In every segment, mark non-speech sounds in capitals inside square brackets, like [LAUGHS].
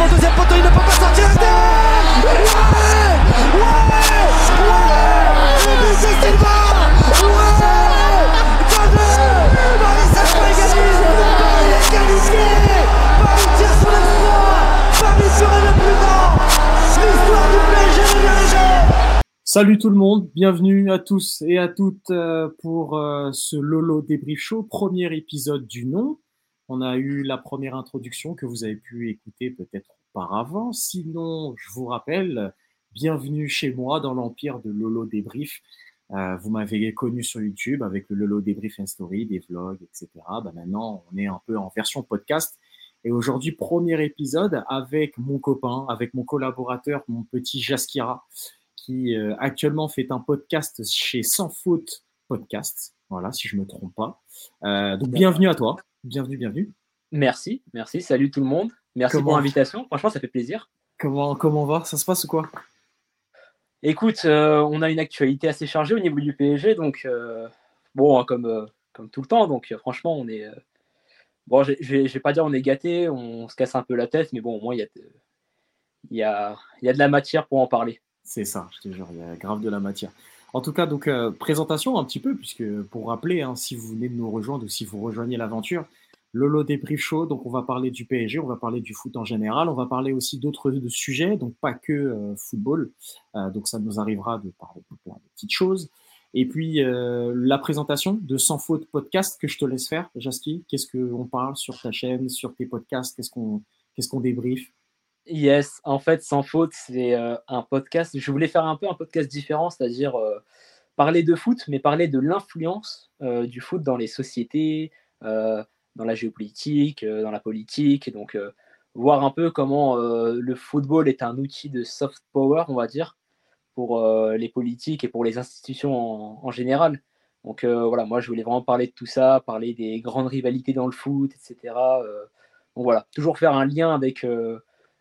pour le deuxième poteau, il ne peut pas sortir Ouais Ouais Ouais Le Silva Ouais Paris Saint-Germain égalise Paris est qualifié. Paris tire son exploit Paris serait le plus grand. L'histoire du PSG de Salut tout le monde, bienvenue à tous et à toutes euh, pour euh, ce Lolo Débrief Show, premier épisode du nom. On a eu la première introduction que vous avez pu écouter peut-être auparavant. Sinon, je vous rappelle, bienvenue chez moi dans l'empire de Lolo Débrief. Euh, vous m'avez connu sur YouTube avec le Lolo Débrief and Story, des vlogs, etc. Bah maintenant, on est un peu en version podcast. Et aujourd'hui, premier épisode avec mon copain, avec mon collaborateur, mon petit Jaskira, qui euh, actuellement fait un podcast chez Sans Faute Podcast. Voilà, si je me trompe pas. Euh, donc, bienvenue à toi. Bienvenue, bienvenue. Merci, merci. Salut tout le monde. Merci pour l'invitation. Franchement, ça fait plaisir. Comment, comment va? Ça se passe ou quoi? Écoute, euh, on a une actualité assez chargée au niveau du PSG, donc euh, bon, hein, comme, euh, comme tout le temps, donc franchement, on est. bon, je vais pas dire on est gâté, on se casse un peu la tête, mais bon, au moins, il y a, de, y, a, y a de la matière pour en parler. C'est ça, je te jure, il y a grave de la matière. En tout cas, donc présentation un petit peu, puisque pour rappeler, hein, si vous venez de nous rejoindre ou si vous rejoignez l'aventure, Lolo Débrief Show, donc on va parler du PSG, on va parler du foot en général, on va parler aussi d'autres sujets, donc pas que euh, football. Euh, donc ça nous arrivera de parler de petites choses. Et puis euh, la présentation de Sans Faute Podcast que je te laisse faire, Jaski. Qu'est-ce qu'on parle sur ta chaîne, sur tes podcasts? Qu'est-ce qu'on qu'est-ce qu'on débriefe? Yes, en fait, Sans Faute, c'est un podcast. Je voulais faire un peu un podcast différent, c'est-à-dire parler de foot, mais parler de l'influence du foot dans les sociétés dans la géopolitique, euh, dans la politique, donc euh, voir un peu comment euh, le football est un outil de soft power, on va dire, pour les politiques et pour les institutions en, général. Donc voilà, moi je voulais vraiment parler de tout ça, parler des grandes rivalités dans le foot, etc. donc voilà, toujours faire un lien avec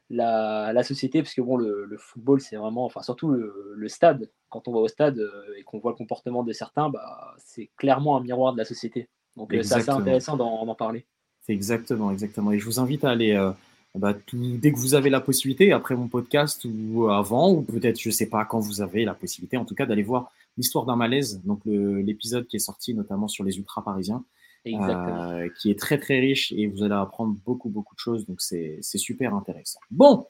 la, société, parce que bon, le, football, c'est vraiment, enfin surtout le, stade, quand on va au stade et qu'on voit le comportement de certains, bah, c'est clairement un miroir de la société. Donc euh, c'est assez intéressant d'en parler. C'est exactement, exactement. Et je vous invite à aller, euh, bah, dès que vous avez la possibilité, après mon podcast ou avant, ou peut-être, je ne sais pas quand vous avez la possibilité, en tout cas d'aller voir l'histoire d'un malaise, donc l'épisode qui est sorti notamment sur les ultra parisiens. Euh, qui est très très riche et vous allez apprendre beaucoup beaucoup de choses, donc c'est super intéressant. Bon,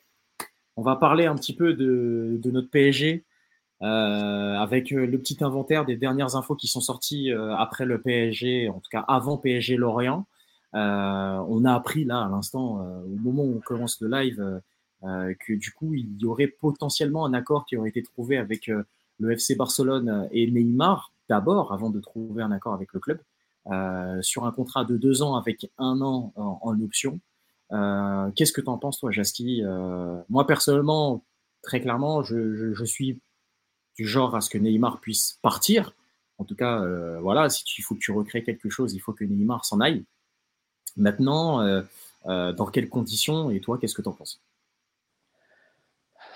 on va parler un petit peu de, de notre PSG, euh, avec euh, le petit inventaire des dernières infos qui sont sorties après le PSG, en tout cas avant PSG Lorient. on a appris là à l'instant, au moment où on commence le live, que du coup il y aurait potentiellement un accord qui aurait été trouvé avec le FC Barcelone et Neymar d'abord, avant de trouver un accord avec le club, sur un contrat de deux ans avec un an en, option. Qu'est-ce que tu en penses, toi, Jaski? Moi, personnellement, très clairement, je, suis du genre à ce que Neymar puisse partir. En tout cas, euh, voilà, si tu, il faut que tu recrées quelque chose, il faut que Neymar s'en aille. Maintenant, euh, euh, dans quelles conditions? Et toi, qu'est-ce que tu en penses?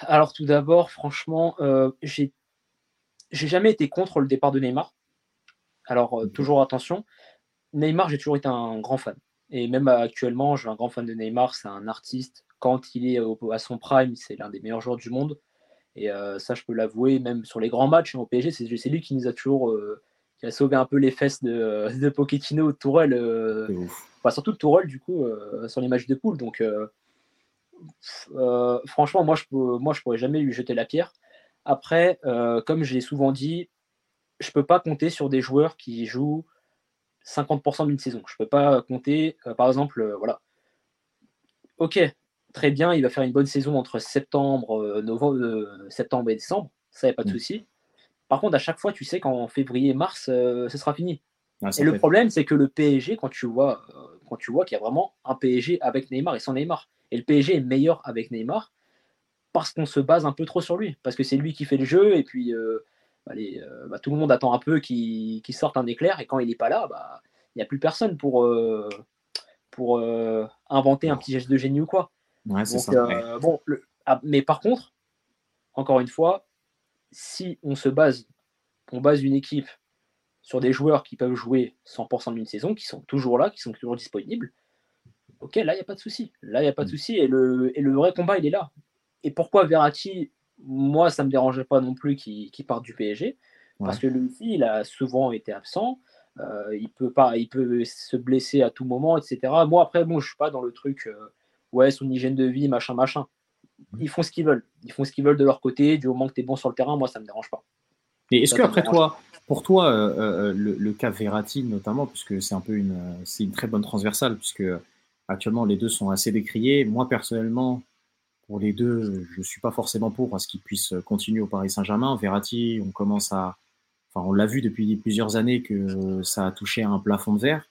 Alors tout d'abord, franchement, j'ai jamais été contre le départ de Neymar. Alors mhm. toujours attention, Neymar, j'ai toujours été un grand fan. Et même actuellement, je suis un grand fan de Neymar. C'est un artiste. Quand il est à son prime, c'est l'un des meilleurs joueurs du monde. Et euh, ça, je peux l'avouer, même sur les grands matchs au PSG, c'est lui qui nous a toujours euh, qui a sauvé un peu les fesses de, de Pochettino, de Tourelle, euh, enfin, surtout de Tourelle, du coup, sur les matchs de poule. Donc, franchement, moi je, ne moi, je pourrais jamais lui jeter la pierre. Après, comme j'ai souvent dit, je peux pas compter sur des joueurs qui jouent 50% d'une saison. Je peux pas compter, par exemple, voilà. Ok, très bien, il va faire une bonne saison entre septembre, euh, novembre, euh, septembre et décembre, ça, n'y a pas de mm. souci. Par contre, à chaque fois, tu sais qu'en février, mars, euh, ce sera fini. et le problème, c'est que le PSG, quand tu vois, quand tu vois qu'il y a vraiment un PSG avec Neymar et sans Neymar, et le PSG est meilleur avec Neymar, parce qu'on se base un peu trop sur lui, parce que c'est lui qui fait le jeu, et puis allez, bah, tout le monde attend un peu qu'il sorte un éclair, et quand il n'est pas là, bah, il n'y a plus personne pour, pour inventer un petit geste de génie ou quoi. Euh, bon, ah, mais par contre, encore une fois, si on se base, on base une équipe sur des joueurs qui peuvent jouer 100% d'une saison, qui sont toujours là, qui sont toujours disponibles, ok, là, il n'y a pas de souci. Là, il n'y a pas de mm. souci. Et le, et le vrai combat, il est là. Et pourquoi Verratti, moi, ça ne me dérangeait pas non plus qu'il parte du PSG Parce que lui aussi, il a souvent été absent. Euh, il, peut pas, il peut se blesser à tout moment, etc. Moi, après, bon, je ne suis pas dans le truc, euh, ouais, son hygiène de vie, machin, machin. Ils font ce qu'ils veulent. Ils font ce qu'ils veulent de leur côté. Du moment que tu es bon sur le terrain, moi, ça ne me dérange pas. Et est-ce que après toi, pour toi, euh, le, cas Verratti notamment, puisque c'est un peu une, c'est une très bonne transversale, puisque Actuellement, les deux sont assez décriés. Moi, personnellement, pour les deux, je ne suis pas forcément pour à ce qu'ils puissent continuer au Paris Saint-Germain. Verratti, on commence à. Enfin, on l'a vu depuis plusieurs années que ça a touché à un plafond de verre.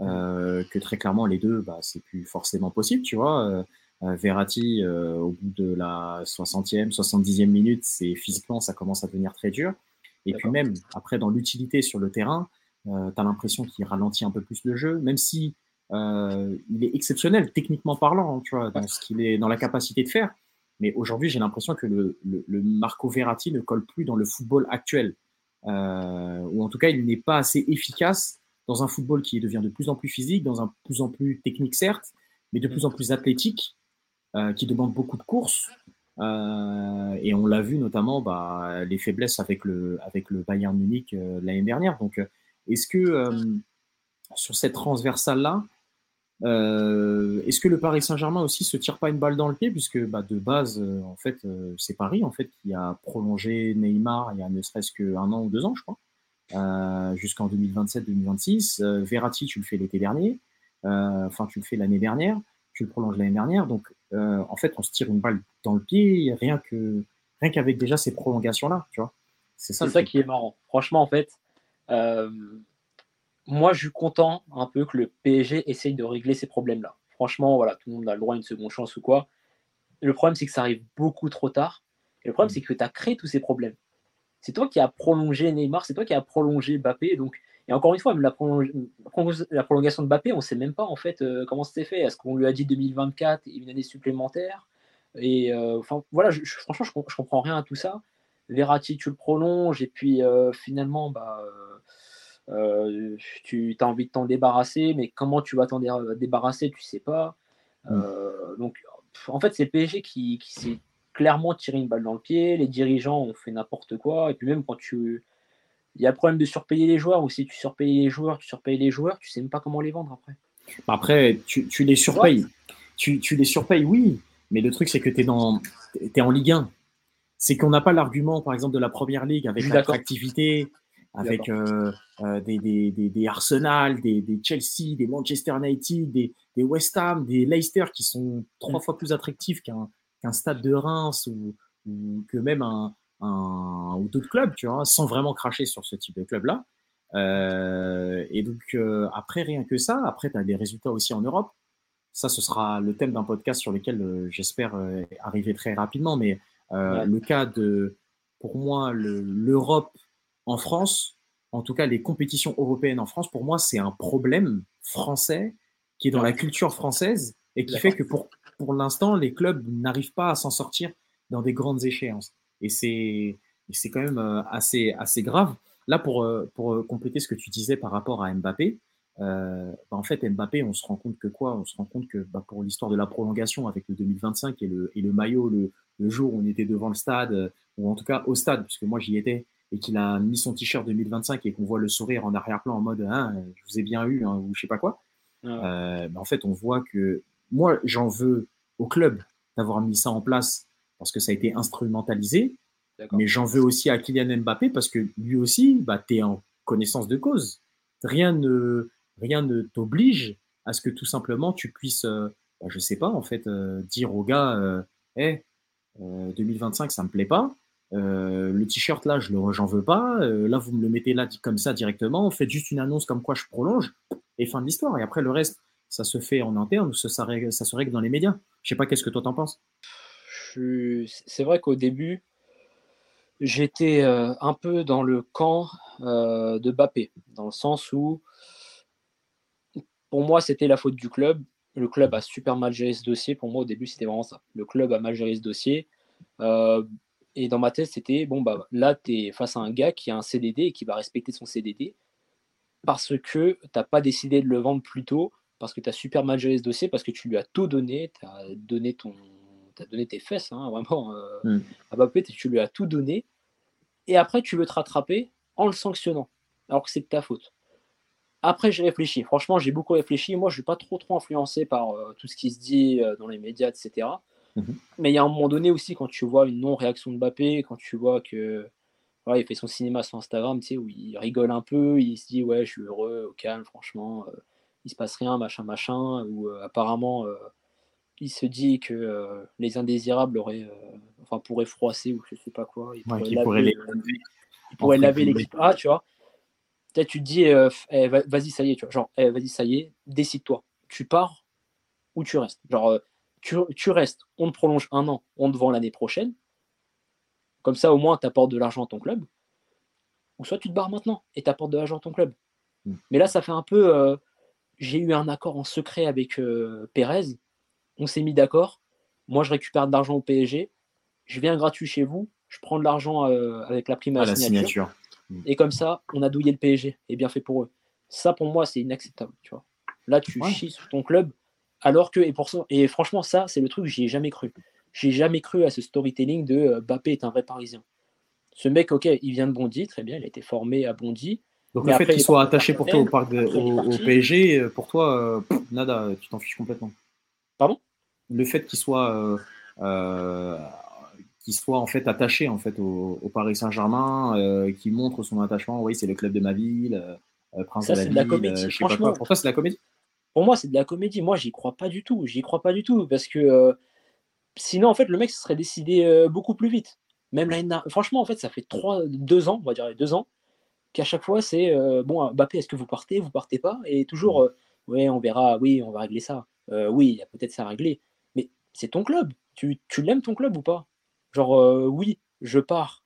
Euh, que très clairement, les deux, bah, c'est plus forcément possible, tu vois. Euh, euh, Verratti, au bout de la 60e, 70e minute, c'est physiquement, ça commence à devenir très dur. Et puis même, après, dans l'utilité sur le terrain, tu as l'impression qu'il ralentit un peu plus le jeu, même si euh, il est exceptionnel, techniquement parlant, hein, tu vois, dans ce qu'il est dans la capacité de faire. Mais aujourd'hui, j'ai l'impression que le, Marco Verratti ne colle plus dans le football actuel. Euh, ou en tout cas, il n'est pas assez efficace dans un football qui devient de plus en plus physique, dans un plus en plus technique, certes, mais de plus en plus athlétique, euh, qui demande beaucoup de courses. et on l'a vu notamment bah, les faiblesses avec le, avec le Bayern Munich l'année dernière. Donc, est-ce que sur cette transversale-là, euh, est-ce que le Paris Saint-Germain aussi se tire pas une balle dans le pied puisque bah, de base, euh, en fait, euh, c'est Paris en fait qui a prolongé Neymar il y a ne serait-ce qu'un an ou deux ans, je crois, jusqu'en 2027-2026. Verratti, tu le fais l'été dernier, enfin tu le fais l'année dernière, tu le prolonges l'année dernière. Donc en fait, on se tire une balle dans le pied rien que rien qu'avec déjà ces prolongations là, tu vois. C'est ça, ça qui est marrant. Franchement, en fait moi, je suis content un peu que le PSG essaye de régler ces problèmes-là. Franchement, voilà, tout le monde a le droit à une seconde chance ou quoi. Le problème, c'est que ça arrive beaucoup trop tard. Et le problème, c'est que tu as créé tous ces problèmes. C'est toi qui as prolongé Neymar, c'est toi qui as prolongé Mbappé. Donc, et encore une fois, la, la prolongation de Mbappé, on ne sait même pas en fait euh, comment c'était fait. Est-ce qu'on lui a dit 2024 et une année supplémentaire? Et euh, voilà, franchement, je, je comprends rien à tout ça. Verratti, tu le prolonges, et puis euh, finalement, bah euh, tu as envie de t'en débarrasser, mais comment tu vas t'en débarrasser, tu sais pas. Mm. Euh, donc, en fait, c'est le PSG qui, qui s'est clairement tiré une balle dans le pied. Les dirigeants ont fait n'importe quoi. Et puis, même quand tu. Il y a le problème de surpayer les joueurs, ou si tu surpayes les joueurs, tu surpayes les joueurs, tu sais même pas comment les vendre après. Après, tu, tu les surpayes. Tu, tu, les surpayes, oui. Mais le truc, c'est que tu es, dans, es en Ligue 1. C'est qu'on n'a pas l'argument, par exemple, de la première ligue avec l'attractivité, avec euh, euh, des, des, des, Arsenal, des, des, Chelsea, des Manchester United, des, des West Ham, des Leicester qui sont trois mm. fois plus attractifs qu'un qu'un stade de Reims ou, ou que même un, un ou d'autres clubs, tu vois, sans vraiment cracher sur ce type de club-là. Euh, et donc, euh, après, rien que ça, après, tu as des résultats aussi en Europe. Ça, ce sera le thème d'un podcast sur lequel euh, j'espère arriver très rapidement. Mais le cas de, pour moi, l'Europe en France, en tout cas les compétitions européennes en France, pour moi, c'est un problème français qui est dans la culture française et qui fait que pour, pour l'instant, les clubs n'arrivent pas à s'en sortir dans des grandes échéances. Et c'est, c'est quand même euh, assez, assez grave. Là, pour, euh, pour euh, compléter ce que tu disais par rapport à Mbappé, bah, en fait, Mbappé, on se rend compte que quoi? On se rend compte que bah, pour l'histoire de la prolongation avec le 2025 et le, et le maillot, le, le, jour où on était devant le stade, ou en tout cas au stade, puisque moi j'y étais, et qu'il a mis son t-shirt 2025 et qu'on voit le sourire en arrière-plan en mode hein, je vous ai bien eu hein, ou je sais pas quoi, euh, en fait on voit que moi j'en veux au club d'avoir mis ça en place parce que ça a été instrumentalisé, mais j'en veux aussi à Kylian Mbappé parce que lui aussi, bah, tu es en connaissance de cause. Rien ne, rien ne t'oblige à ce que tout simplement tu puisses, euh, bah, je sais pas, en fait, euh, dire au gars, euh, hey, 2025 ça me plaît pas, euh, le t-shirt là, je le, j'en veux pas. Euh, là, vous me le mettez là comme ça directement. Faites juste une annonce comme quoi je prolonge et fin de l'histoire. Et après, le reste, ça se fait en interne ou ça, se règle dans les médias. Je sais pas, qu'est-ce que toi t'en penses? C'est vrai qu'au début, j'étais euh, un peu dans le camp de Bappé, dans le sens où, pour moi, c'était la faute du club. Le club a super mal géré ce dossier. Pour moi, au début, c'était vraiment ça. Le club a mal géré ce dossier. Et dans ma tête, c'était bon, bah là, tu es face à un gars qui a un CDD et qui va respecter son CDD parce que tu n'as pas décidé de le vendre plus tôt, parce que tu as super mal géré ce dossier, parce que tu lui as tout donné, tu as donné ton. As donné tes fesses, hein, vraiment. Euh, Mm. À Mbappé, tu lui as tout donné. Et après, tu veux te rattraper en le sanctionnant, alors que c'est de ta faute. Après, j'ai réfléchi. Franchement, j'ai beaucoup réfléchi. Moi, je suis pas trop trop influencé par euh, tout ce qui se dit euh, dans les médias, etc. Mhm. Mais il y a un moment donné aussi, quand tu vois une non-réaction de Mbappé, quand tu vois que voilà, il fait son cinéma sur Instagram, tu sais, où il rigole un peu, il se dit ouais, je suis heureux, au calme, franchement, euh, il se passe rien, machin, machin, ou euh, apparemment euh, il se dit que euh, les indésirables auraient, enfin, pourraient froisser ou je sais pas quoi, il Ouais, pourrait qui laver, pourrait les il pourrait laver guillemets. l'équipe A, tu vois. Peut-être tu te dis, eh, va- vas-y, ça y est, tu vois. Genre, eh, vas-y, ça y est, décide-toi. Tu pars ou tu restes. Genre, tu, tu restes, on te prolonge un an, on te vend l'année prochaine. Comme ça, au moins, tu apportes de l'argent à ton club. Ou soit tu te barres maintenant et tu apportes de l'argent à ton club. Mm. Mais là, ça fait un peu. euh, J'ai eu un accord en secret avec euh, Pérez. On s'est mis d'accord. Moi, je récupère de l'argent au PSG. Je viens gratuit chez vous. Je prends de l'argent euh, avec la prime à à la signature. signature. Et comme ça, on a douillé le PSG. Et bien fait pour eux. Ça, pour moi, c'est inacceptable. Tu vois. Là, tu Ouais. chies sur ton club. Alors que, et, pour ça, et franchement, ça, c'est le truc j'y ai jamais cru. J'ai jamais cru à ce storytelling de euh, Mbappé est un vrai Parisien. Ce mec, ok, il vient de Bondy, très bien, il a été formé à Bondy. Donc le fait qu'il soit attaché pour toi au, parc de- au. PSG, euh, pour toi, euh, nada, tu t'en fiches complètement. Pardon? Le fait qu'il soit, euh, euh, soit en fait attaché en fait au, au Paris Saint-Germain, euh, qui montre son attachement. Oui, c'est le club de ma ville, euh, euh, prince Ça, de la c'est de la ville, comédie. euh, je sais pas quoi. Pour toi, c'est la comédie? Pour moi, c'est de la comédie. Moi, j'y crois pas du tout. J'y crois pas du tout. Parce que euh, sinon, en fait, le mec se serait décidé euh, beaucoup plus vite. Même dernière- Franchement, en fait, ça fait trois, deux ans, on va dire deux ans, qu'à chaque fois, c'est euh, bon, Mbappé, est-ce que vous partez, vous partez pas? Et toujours, ouais, on verra, oui, on va régler ça. Oui, il y a peut-être ça à régler. Mais c'est ton club. Tu, tu l'aimes ton club ou pas? Genre, oui, je pars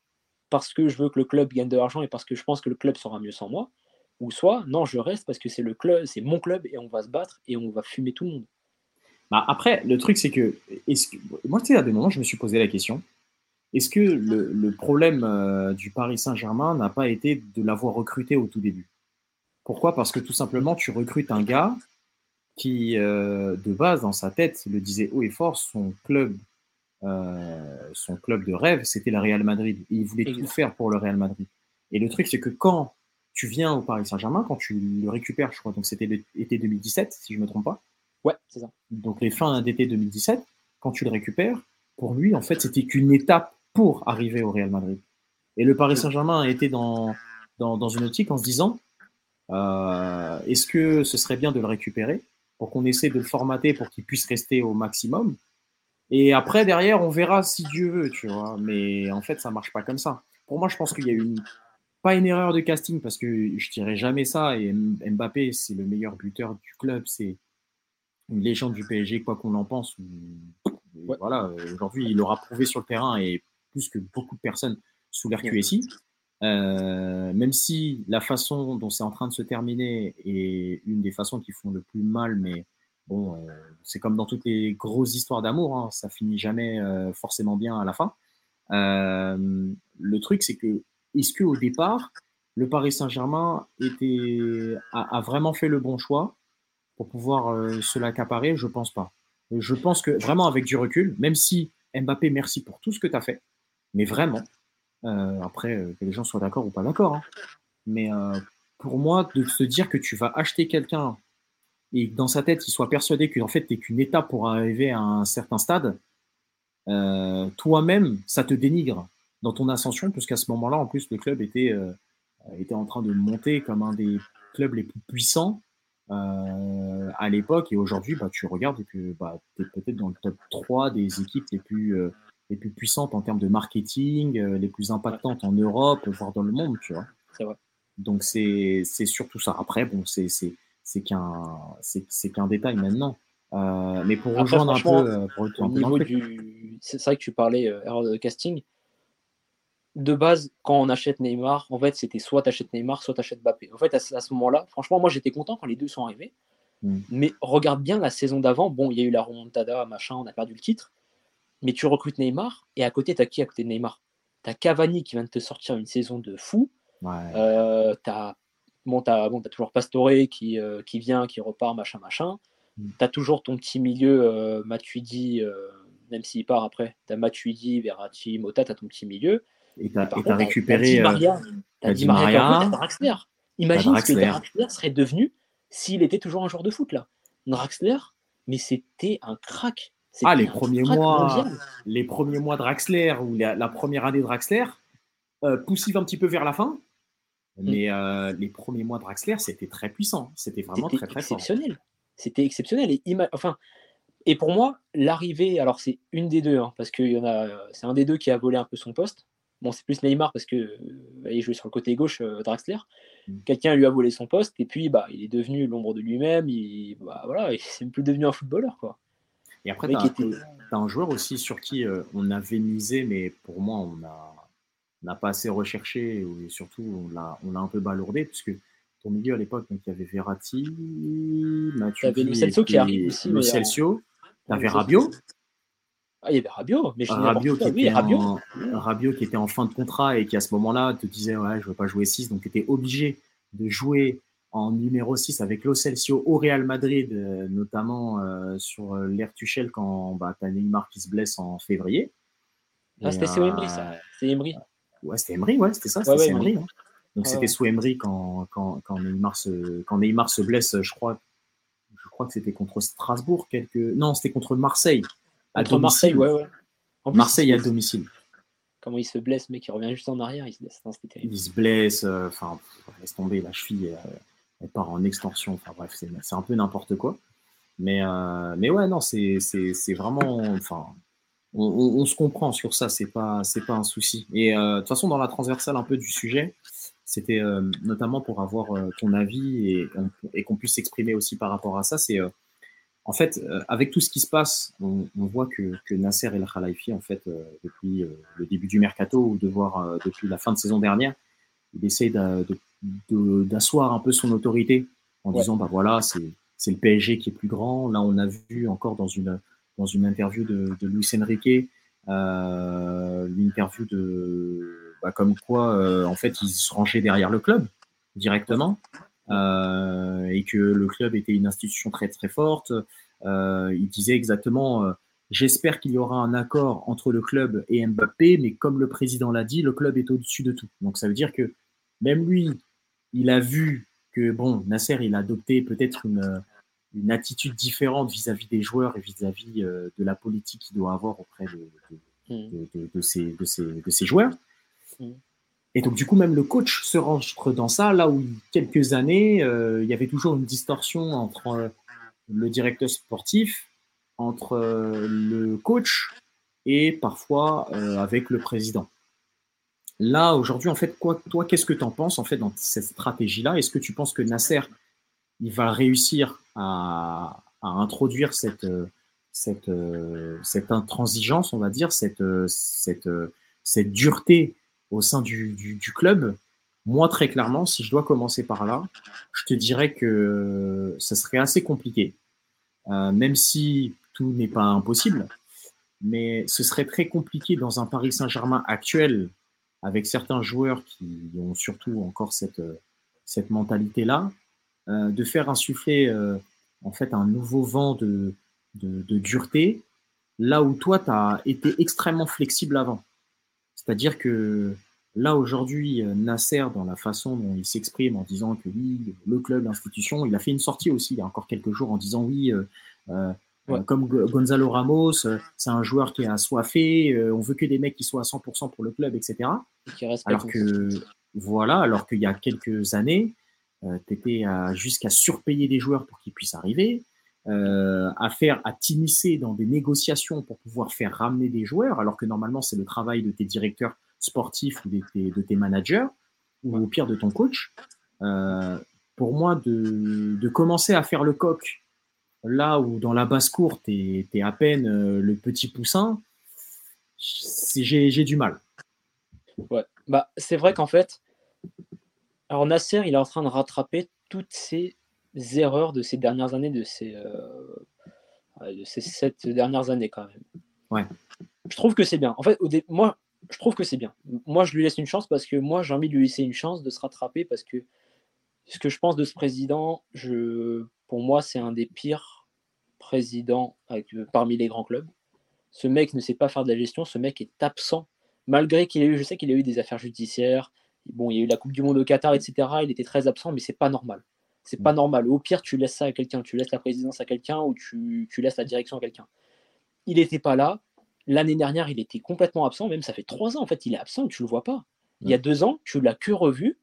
parce que je veux que le club gagne de l'argent et parce que je pense que le club sera mieux sans moi. Ou soit, non, je reste parce que c'est le club, c'est mon club et on va se battre et on va fumer tout le monde. Bah, après, le truc, c'est que, est-ce que moi, tu sais, à des moments, je me suis posé la question est-ce que le, le problème euh, du Paris Saint-Germain n'a pas été de l'avoir recruté au tout début? Pourquoi? Parce que tout simplement, tu recrutes un gars qui, euh, de base, dans sa tête, le disait haut et fort son club, euh, son club de rêve, c'était le Real Madrid. Et il voulait tout faire pour le Real Madrid. Et le truc, c'est que quand tu viens au Paris Saint-Germain, quand tu le récupères, je crois, donc c'était l'été 2017, si je ne me trompe pas Ouais, c'est ça. donc les fins d'été 2017, quand tu le récupères, pour lui, en fait, c'était qu'une étape pour arriver au Real Madrid. Et le Paris Saint-Germain a été dans, dans, dans une optique en se disant euh, est-ce que ce serait bien de le récupérer pour qu'on essaie de le formater pour qu'il puisse rester au maximum? Et après, derrière, on verra si Dieu veut, tu vois. Mais en fait, ça marche pas comme ça. Pour moi, je pense qu'il y a eu une, pas une erreur de casting parce que je dirais jamais ça. Et Mbappé, c'est le meilleur buteur du club. C'est une légende du PSG, quoi qu'on en pense. Ouais. Voilà, aujourd'hui, il l'aura prouvé sur le terrain et plus que beaucoup de personnes sous l'RQSI. Euh, même si la façon dont c'est en train de se terminer est une des façons qui font le plus mal, mais bon, euh, c'est comme dans toutes les grosses histoires d'amour, hein, ça finit jamais euh, forcément bien à la fin. Le truc, c'est que est-ce que au départ, le Paris Saint-Germain a, vraiment fait le bon choix pour pouvoir euh, se l'accaparer? Je pense pas. Je pense que vraiment avec du recul, même si Mbappé, merci pour tout ce que tu as fait, mais vraiment, euh, après que les gens soient d'accord ou pas d'accord, hein, mais euh, pour moi, de se dire que tu vas acheter quelqu'un et dans sa tête, il soit persuadé que en fait, tu n'es qu'une étape pour arriver à un certain stade, euh, toi-même, ça te dénigre dans ton ascension, puisqu'à ce moment-là, en plus, le club était, euh, était en train de monter comme un des clubs les plus puissants euh, à l'époque. Et aujourd'hui, bah, tu regardes que bah, tu es peut-être dans le top 3 des équipes les plus, euh, les plus puissantes en termes de marketing, les plus impactantes en Europe, voire dans le monde, tu vois. C'est vrai. Donc, c'est surtout ça. Après, bon, c'est qu'un qu'un détail maintenant. Euh, mais pour Après, rejoindre un peu, euh, pour au niveau du, c'est vrai que tu parlais euh, erreur de casting. De base, quand on achète Neymar, en fait, c'était soit t'achètes Neymar, soit t'achètes Mbappé. En fait, à, à ce moment-là, franchement, moi, j'étais content quand les deux sont arrivés. Mm. Mais regarde bien la saison d'avant. Bon, il y a eu la remontada, machin, on a perdu le titre. Mais tu recrutes Neymar, et à côté, t'as qui à côté de Neymar? T'as Cavani qui vient de te sortir une saison de fou. Ouais. Euh, t'as bon, tu as, bon, toujours Pastore qui, euh, qui vient, qui repart, machin, machin. Mm. Tu as toujours ton petit milieu, euh, Matuidi, même s'il part après. Tu as Matuidi, Verratti, Mota, tu as ton petit milieu. Et tu as, récupéré. Euh, Maria. t'as T'as Di Di Maria. Maria. puis après, t'as Draxler. Imagine ce que Draxler. Serait devenu s'il était toujours un joueur de foot là. Draxler, mais c'était un crack. Ah, les premiers mois. mondial. les premiers mois Draxler ou la, la première année Draxler, euh, poussive un petit peu vers la fin. Mm. Mais euh, les premiers mois de Draxler, c'était très puissant. C'était vraiment très très fort. exceptionnel. C'était exceptionnel. Et, enfin, et pour moi, l'arrivée, alors c'est une des deux, hein, parce que c'est un des deux qui a volé un peu son poste. Bon, c'est plus Neymar parce que euh, il jouait sur le côté gauche, euh, Draxler. Mm. Quelqu'un lui a volé son poste et puis bah, il est devenu l'ombre de lui-même. Il, bah, voilà, il c'est plus devenu un footballeur quoi. Et après, tu as, était- un joueur aussi sur qui euh, on avait misé, mais pour moi, on n'a pas assez recherché, et surtout, on l'a on l'a un peu balourdé, puisque ton milieu à l'époque, donc il y avait Verratti, Mathieu T'avais Lo Celso qui arrive aussi, Lo mais Celso, tu avais. Rabiot, Ah, il y avait Rabiot, mais je Rabiot qui. Oui, était Rabiot. en, Rabiot qui était en fin de contrat et qui à ce moment-là te disait ouais je veux pas jouer 6 donc tu étais obligé de jouer en numéro 6 avec Lo Celso au Real Madrid euh, notamment euh, sur euh, l'Air Tuchel quand bah, tu as Neymar qui se blesse en février Ah, c'était euh, Emery ça. C'est Emery. ouais c'était Emery ouais c'était ça c'était ouais, Emery, hein. donc c'était ouais. sous Emery quand, quand, quand, Neymar se, quand Neymar se blesse je crois je crois que c'était contre Strasbourg quelques non c'était contre Marseille à Contre Marseille, ouais, ouais. En plus, Marseille il à domicile Comment il se blesse, mec, il revient juste en arrière, il se blesse. Il se blesse, euh, enfin, pff, laisse tomber, la cheville, euh, elle part en extension, enfin bref, c'est un peu n'importe quoi. Mais, euh, mais ouais, non, c'est vraiment, enfin, on, on- on se comprend sur ça, c'est pas, pas un souci. Et euh, de toute façon, dans la transversale un peu du sujet, c'était euh, notamment pour avoir euh, ton avis et, qu'on- et qu'on puisse s'exprimer aussi par rapport à ça, c'est euh, en fait, euh, avec tout ce qui se passe, on, on voit que, que Nasser El Khalifi, en fait, euh, depuis euh, le début du mercato ou de voir euh, depuis la fin de saison dernière, il de- d'asseoir un peu son autorité en Ouais. disant bah voilà, c'est c'est le PSG qui est plus grand. Là, on a vu encore dans une dans une interview de, de Luis Enrique, euh, l'interview de bah, comme quoi euh, en fait il se rangeait derrière le club directement et que le club était une institution très très forte. Euh, il disait exactement euh, J'espère qu'il y aura un accord entre le club et Mbappé, mais comme le président l'a dit, le club est au-dessus de tout. Donc ça veut dire que même lui, il a vu que bon, Nasser, il a adopté peut-être une, une attitude différente vis-à-vis des joueurs et vis-à-vis euh, de la politique qu'il doit avoir auprès de, de- Mm. de, de- de ses, joueurs. Et donc, du coup, même le coach se rentre dans ça, là où, quelques années, euh, il y avait toujours une distorsion entre euh, le directeur sportif, entre euh, le coach et parfois avec le président. Là, aujourd'hui, en fait, quoi, toi, qu'est-ce que tu en penses, en fait, dans cette stratégie-là? Est-ce que tu penses que Nasser, il va réussir à, à introduire cette, cette, cette intransigeance, on va dire, cette, cette, cette dureté au sein du, club, moi, très clairement, si je dois commencer par là, je te dirais que ça serait assez compliqué, Euh, même si tout n'est pas impossible, mais ce serait très compliqué dans un Paris Saint-Germain actuel, avec certains joueurs qui ont surtout encore cette, euh, cette mentalité-là, euh, de faire insuffler euh, en fait un nouveau vent de, de, de dureté, là où toi, tu as été extrêmement flexible avant. C'est-à-dire que là, aujourd'hui, Nasser, dans la façon dont il s'exprime en disant que oui, le club, l'institution, il a fait une sortie aussi il y a encore quelques jours en disant oui, euh, euh, Ouais. comme Go- Gonzalo Ramos, euh, c'est un joueur qui est assoiffé, on veut que des mecs qui soient à 100% pour le club, etc. Qui Alors que, voilà, alors qu'il y a quelques années, euh, tu étais jusqu'à surpayer des joueurs pour qu'ils puissent arriver, euh, à faire, à t'immiscer dans des négociations pour pouvoir faire ramener des joueurs, alors que normalement c'est le travail de tes directeurs sportifs ou de tes, de tes managers, ou au pire de ton coach. Euh, pour moi, de, de commencer à faire le coq là où dans la basse-cour, tu es, à peine euh, le petit poussin, j'ai du mal. Ouais. Bah, c'est vrai qu'en fait, alors Nasser, il est en train de rattraper toutes ces erreurs de ces dernières années, de ces, euh, de ces sept dernières années quand même. Ouais. Je trouve que c'est bien. En fait, au moi, je trouve que c'est bien. Moi, je lui laisse une chance parce que moi, j'ai envie de lui laisser une chance de se rattraper parce que ce que je pense de ce président, je, pour moi, c'est un des pires présidents parmi les grands clubs. Ce mec ne sait pas faire de la gestion, ce mec est absent, malgré qu'il ait eu, je sais qu'il a eu des affaires judiciaires, bon, il y a eu la Coupe du Monde au Qatar, etc. Il était très absent, mais c'est pas normal. C'est pas normal. Au pire, tu laisses ça à quelqu'un, tu laisses la présidence à quelqu'un ou tu, tu laisses la direction à quelqu'un. Il n'était pas là. L'année dernière, il était complètement absent. Même ça fait trois ans, en fait, il est absent, tu le vois pas. Il y a deux ans, tu l'as que revu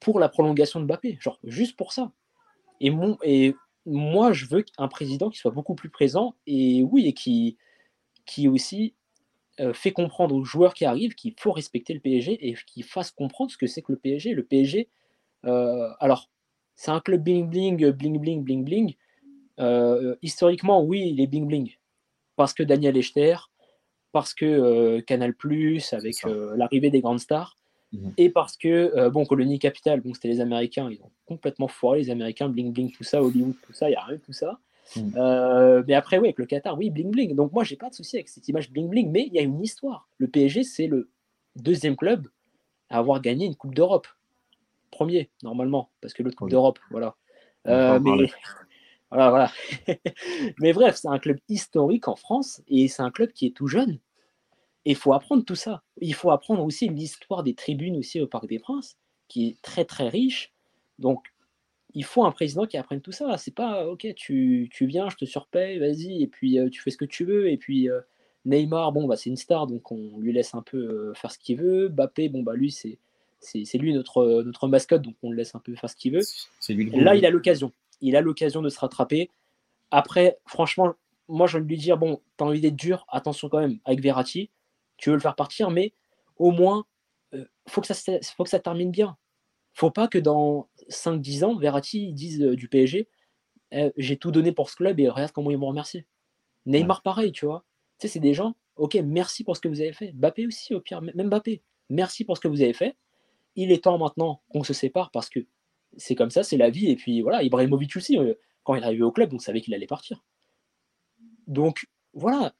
pour la prolongation de Mbappé, genre juste pour ça. Et, mon, et moi, je veux un président qui soit beaucoup plus présent et oui, et qui, qui aussi euh, fait comprendre aux joueurs qui arrivent qu'il faut respecter le PSG et qui fasse comprendre ce que c'est que le PSG. Le PSG, euh, alors, c'est un club bling bling, bling bling, bling bling. Euh, historiquement, oui, il est bling bling. Parce que Daniel Echter, parce que Canal, avec l'arrivée des grandes stars. Mhm. Et parce que, euh, bon, Colonie Capital, bon, c'était les Américains, ils ont complètement foiré les Américains, bling bling, tout ça, Hollywood, tout ça, il n'y a rien de tout ça. Mhm. Euh, mais après, oui, avec le Qatar, oui, bling bling. Donc moi, j'ai pas de souci avec cette image bling bling, mais il y a une histoire. Le PSG, c'est le deuxième club à avoir gagné une Coupe d'Europe. Premier, normalement, parce que l'autre Coupe d'Europe, voilà. Euh, mais, [LAUGHS] voilà, voilà. [LAUGHS] mais bref, c'est un club historique en France et c'est un club qui est tout jeune. Et il faut apprendre tout ça. Il faut apprendre aussi l'histoire des tribunes aussi au Parc des Princes, qui est très très riche. Donc, il faut un président qui apprenne tout ça. C'est pas, ok, tu, tu, viens, je te surpaye, vas-y, et puis euh, tu fais ce que tu veux. Et puis euh, Neymar, bon, bah, c'est une star, donc on lui laisse un peu faire ce qu'il veut. Bappé, bon, bah, lui, c'est, c'est, lui notre, notre mascotte, donc on le laisse un peu faire ce qu'il veut. Là, il a l'occasion. Il a l'occasion de se rattraper. Après, franchement, moi, je vais lui dire, bon, t'as envie d'être dur, attention quand même, avec Verratti tu veux le faire partir, mais au moins, il euh, faut, que ça, faut que ça termine bien. faut pas que dans 5-10 ans, Verratti dise euh, du PSG eh, j'ai tout donné pour ce club et regarde comment ils m'ont remercié. Neymar, pareil, tu vois. Tu sais, c'est des gens, ok, merci pour ce que vous avez fait. Mbappé aussi, au pire, même Mbappé, merci pour ce que vous avez fait. Il est temps maintenant qu'on se sépare parce que c'est comme ça, c'est la vie. Et puis voilà, Ibrahimovic aussi, euh, quand il est arrivé au club, on savait qu'il allait partir. Donc voilà,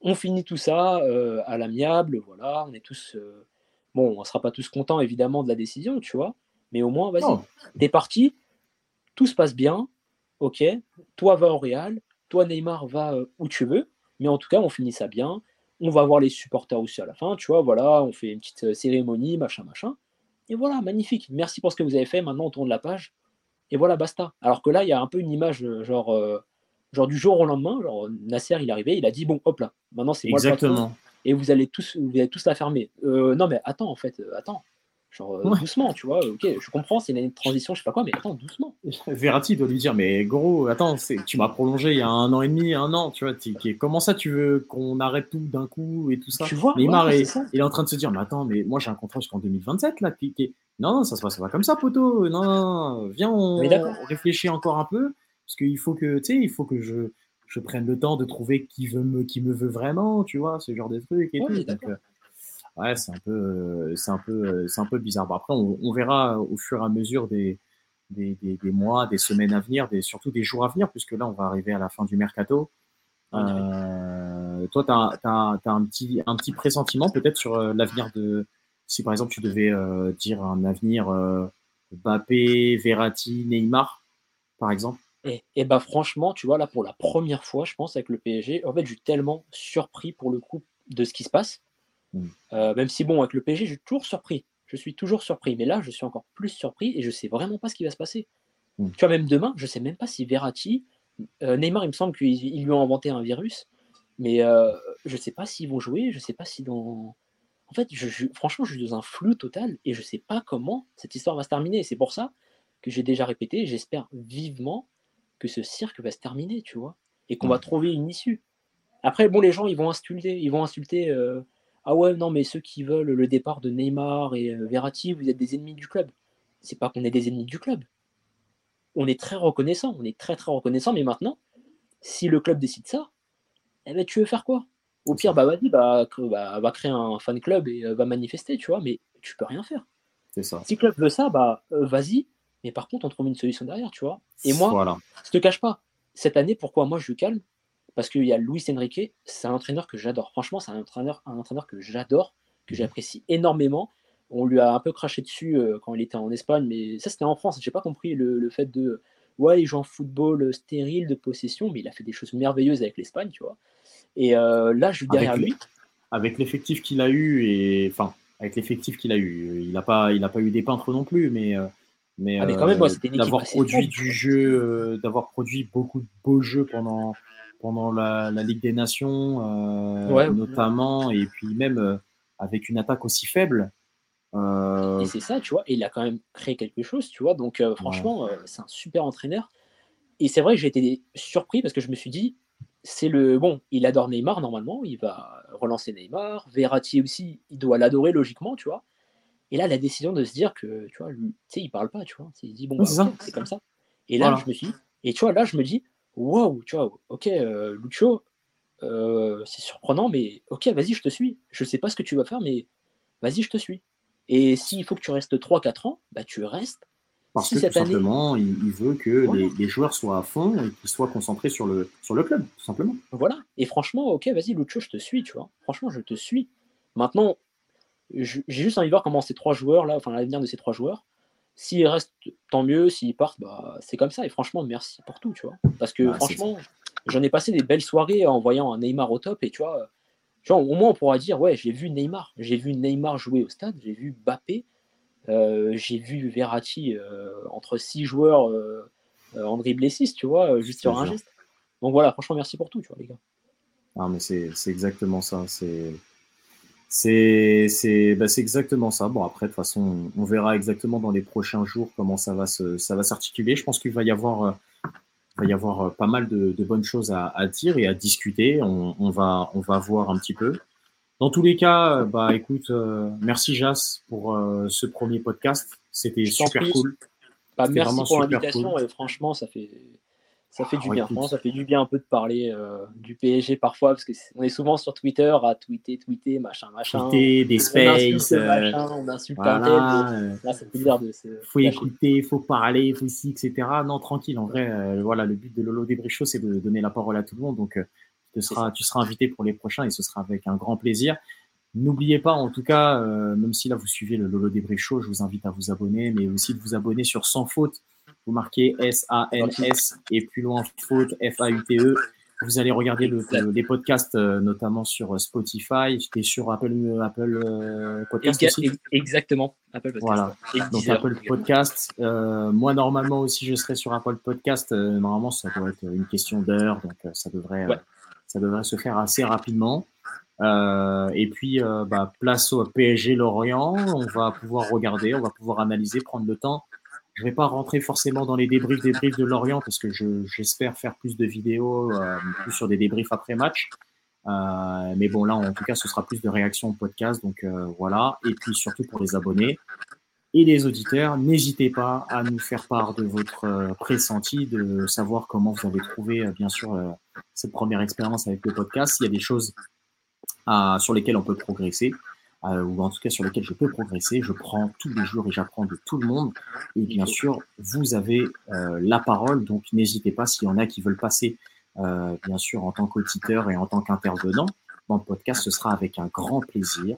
on finit tout ça euh, à l'amiable, voilà, on est tous. Euh, bon, on ne sera pas tous contents évidemment de la décision, tu vois, mais au moins, vas-y, t'es parti, tout se passe bien, ok, toi va au Real, toi Neymar va où tu veux, mais en tout cas, on finit ça bien, on va voir les supporters aussi à la fin, tu vois, voilà, on fait une petite cérémonie, machin, machin, et voilà, magnifique, merci pour ce que vous avez fait, maintenant on tourne la page, et voilà, basta. Alors que là, il y a un peu une image, genre Genre du jour au lendemain, genre Nasser il est arrivé, il a dit bon hop là, maintenant c'est moi Exactement. et vous allez tous vous allez tous la fermer. Euh, non mais attends en fait, euh, attends. Genre euh, doucement, tu vois, ok, je comprends, c'est une transition, je sais pas quoi, mais attends, doucement. [LAUGHS] Verratti doit lui dire, mais gros, attends, tu m'as prolongé il y a un an et demi, un an, tu vois, comment ça tu veux qu'on arrête tout d'un coup et tout ça? Tu vois, Neymar il est en train de se dire, mais attends, mais moi j'ai un contrat jusqu'en 2027 là, non, non, ça se passe pas comme ça, poteau, non, non, viens, on réfléchit encore un peu parce qu'il faut que, tu sais, il faut que je, je prenne le temps de trouver qui veut me, qui me veut vraiment, tu vois, ce genre de trucs et tout. Euh, ouais, c'est un peu, c'est un peu, c'est un peu bizarre. après, on, verra au fur et à mesure des, des, des, mois, des semaines à venir, des, surtout des jours à venir, puisque là, on va arriver à la fin du mercato. Euh, toi, tu as, as, as, un, petit, un petit pressentiment peut-être sur euh, l'avenir de. Si par exemple tu devais dire un avenir Mbappé, Verratti, Neymar, par exemple? Et, bah franchement, tu vois, là pour la première fois, je pense, avec le PSG, en fait, je suis tellement surpris pour le coup de ce qui se passe. Mm. Euh, même si, bon, avec le PSG, je suis toujours surpris. Je suis toujours surpris. Mais là, je suis encore plus surpris et je sais vraiment pas ce qui va se passer. Mm. Tu vois, même demain, je sais même pas si Verratti, euh, Neymar, il me semble qu'ils lui ont inventé un virus. Mais euh, je sais pas s'ils vont jouer. Je sais pas si dans. En fait, je, franchement, je suis dans un flou total et je sais pas comment cette histoire va se terminer. C'est pour ça que j'ai déjà répété. J'espère vivement que ce cirque va se terminer, tu vois, et qu'on va trouver une issue. Après, bon, les gens, ils vont insulter, ils vont insulter. Euh, ah ouais, non, mais ceux qui veulent le départ de Neymar et euh, Verratti, vous êtes des ennemis du club. C'est pas qu'on est des ennemis du club. On est très reconnaissant, on est très très reconnaissant, mais maintenant, si le club décide ça, eh ben, tu veux faire quoi? Au pire, bah vas-y, bah, bah, va créer un fan club et euh, va manifester, tu vois, mais tu peux rien faire. C'est ça. Si le club veut ça, bah vas-y, mais par contre, on trouve une solution derrière, tu vois. Et moi, voilà. je te cache pas, cette année, pourquoi moi je suis calme? Parce qu'il y a Luis Enrique, c'est un entraîneur que j'adore. Franchement, c'est un entraîneur, un entraîneur que j'adore, que mm. j'apprécie énormément. on lui a un peu craché dessus quand il était en Espagne, mais ça c'était en France. J'ai pas compris le, fait de ouais, il joue en football stérile de possession, mais il a fait des choses merveilleuses avec l'Espagne, tu vois. Et là, je suis derrière lui. Avec l'effectif qu'il a eu et enfin avec l'effectif qu'il a eu, il n'a pas, il a pas eu des peintres non plus, mais mais, ah, quand même, d'avoir produit du jeu, d'avoir produit beaucoup de beaux jeux pendant pendant la, Ligue des Nations, notamment, et puis même avec une attaque aussi faible. Euh, et c'est ça, tu vois. Et il a quand même créé quelque chose, tu vois. Donc, euh, franchement, euh, c'est un super entraîneur. Et c'est vrai que j'ai été surpris parce que je me suis dit, c'est le. Bon, il adore Neymar normalement, il va relancer Neymar. Verratti aussi, il doit l'adorer logiquement, tu vois. Et là, la décision de se dire que, tu vois, tu sais, il parle pas, tu vois. Il dit, bon, bah, c'est comme ça. Et là, je me suis et tu vois, là, je me dis, waouh, tu vois, ok, Lucho, c'est surprenant, mais ok, vas-y, je te suis. Je sais pas ce que tu vas faire, mais vas-y, je te suis. Et s'il faut que tu restes 3-4 ans, bah, tu restes. Parce que tout simplement, il, veut que les, joueurs soient à fond et qu'ils soient concentrés sur le, sur le club, tout simplement. Voilà. Et franchement, ok, vas-y, Lucho, je te suis, tu vois. Franchement, je te suis. Maintenant, j'ai juste envie de voir comment ces trois joueurs, là, enfin l'avenir de ces trois joueurs, s'ils restent, tant mieux. S'ils partent, bah, c'est comme ça. Et franchement, merci pour tout, tu vois. Parce que franchement, j'en ai passé des belles soirées en voyant un Neymar au top. Et tu vois, au moins, on pourra dire, ouais, j'ai vu Neymar. J'ai vu Neymar jouer au stade, j'ai vu Bappé, euh, j'ai vu Verratti euh, entre six joueurs euh, en dribble 6, tu vois, juste sur un geste. Donc voilà, franchement, merci pour tout, tu vois, les gars. Ah, mais c'est exactement ça. C'est. C'est bah exactement ça. Bon, après, de toute façon, on verra exactement dans les prochains jours comment ça va s'articuler. Je pense qu'il va y avoir il va y avoir euh, pas mal de, bonnes choses à, dire et à discuter. On, va, on va voir un petit peu. Dans tous les cas, euh, bah écoute, euh, merci Jas pour ce premier podcast. C'était super cool. Bah, merci pour l'invitation et franchement, ça fait, ça fait du bien. ça fait du bien un peu de parler euh, du PSG parfois, parce qu'on est souvent sur Twitter à tweeter, tweeter, machin, machin. Tweeter, des spaces. Euh, on insulte voilà, un tel. Là, fait bizarre de se. Faut écouter, faut parler, faut aussi, etc. Non, tranquille. En vrai, euh, voilà, le but de Lolo Desbrichot, c'est de donner la parole à tout le monde. Donc, tu, seras, tu seras invité pour les prochains et ce sera avec un grand plaisir. N'oubliez pas, en tout cas, même si là vous suivez le Lolo Desbrichot, je vous invite à vous abonner, mais aussi de vous abonner sur Sans Faute vous marquez S-A-N-S et plus loin faute F-A-U-T-E. Vous allez regarder le, les podcasts, euh, notamment sur euh, Spotify, et sur Apple, euh, Apple Podcast aussi. Exactement, Apple Podcast. Voilà. Donc Apple Podcast. moi, normalement aussi, je serai sur Apple Podcast. normalement, ça doit être une question d'heure, donc ça devrait, ça devrait se faire assez rapidement. et puis, bah, place au PSG Lorient, on va pouvoir regarder, on va pouvoir analyser, prendre le temps je vais pas rentrer forcément dans les débriefs, débriefs de Lorient parce que j'espère faire plus de vidéos, euh, plus sur des débriefs après match. Euh, mais bon, là, en tout cas, ce sera plus de réactions au podcast. Donc euh, voilà. Et puis surtout pour les abonnés et les auditeurs, n'hésitez pas à nous faire part de votre pressenti, de savoir comment vous avez trouvé, bien sûr, cette première expérience avec le podcast. S'il y a des choses sur lesquelles on peut progresser. Euh, ou en tout cas sur lesquels je peux progresser. Je prends tous les jours et j'apprends de tout le monde. Et bien sûr, vous avez euh, la parole, donc n'hésitez pas s'il y en a qui veulent passer, euh, bien sûr, en tant qu'auditeur et en tant qu'intervenant dans le podcast, ce sera avec un grand plaisir.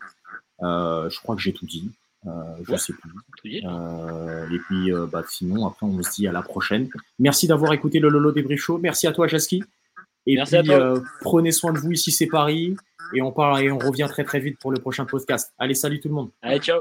je crois que j'ai tout dit. je ne sais plus. et puis, bah, sinon, après, on se dit à la prochaine. Merci d'avoir écouté le Lolo des Brichots. Merci à toi, Jaski. Et Merci puis, prenez soin de vous ici, c'est Paris et on parle et on revient très très vite pour le prochain podcast. Allez, salut tout le monde. Allez, ciao.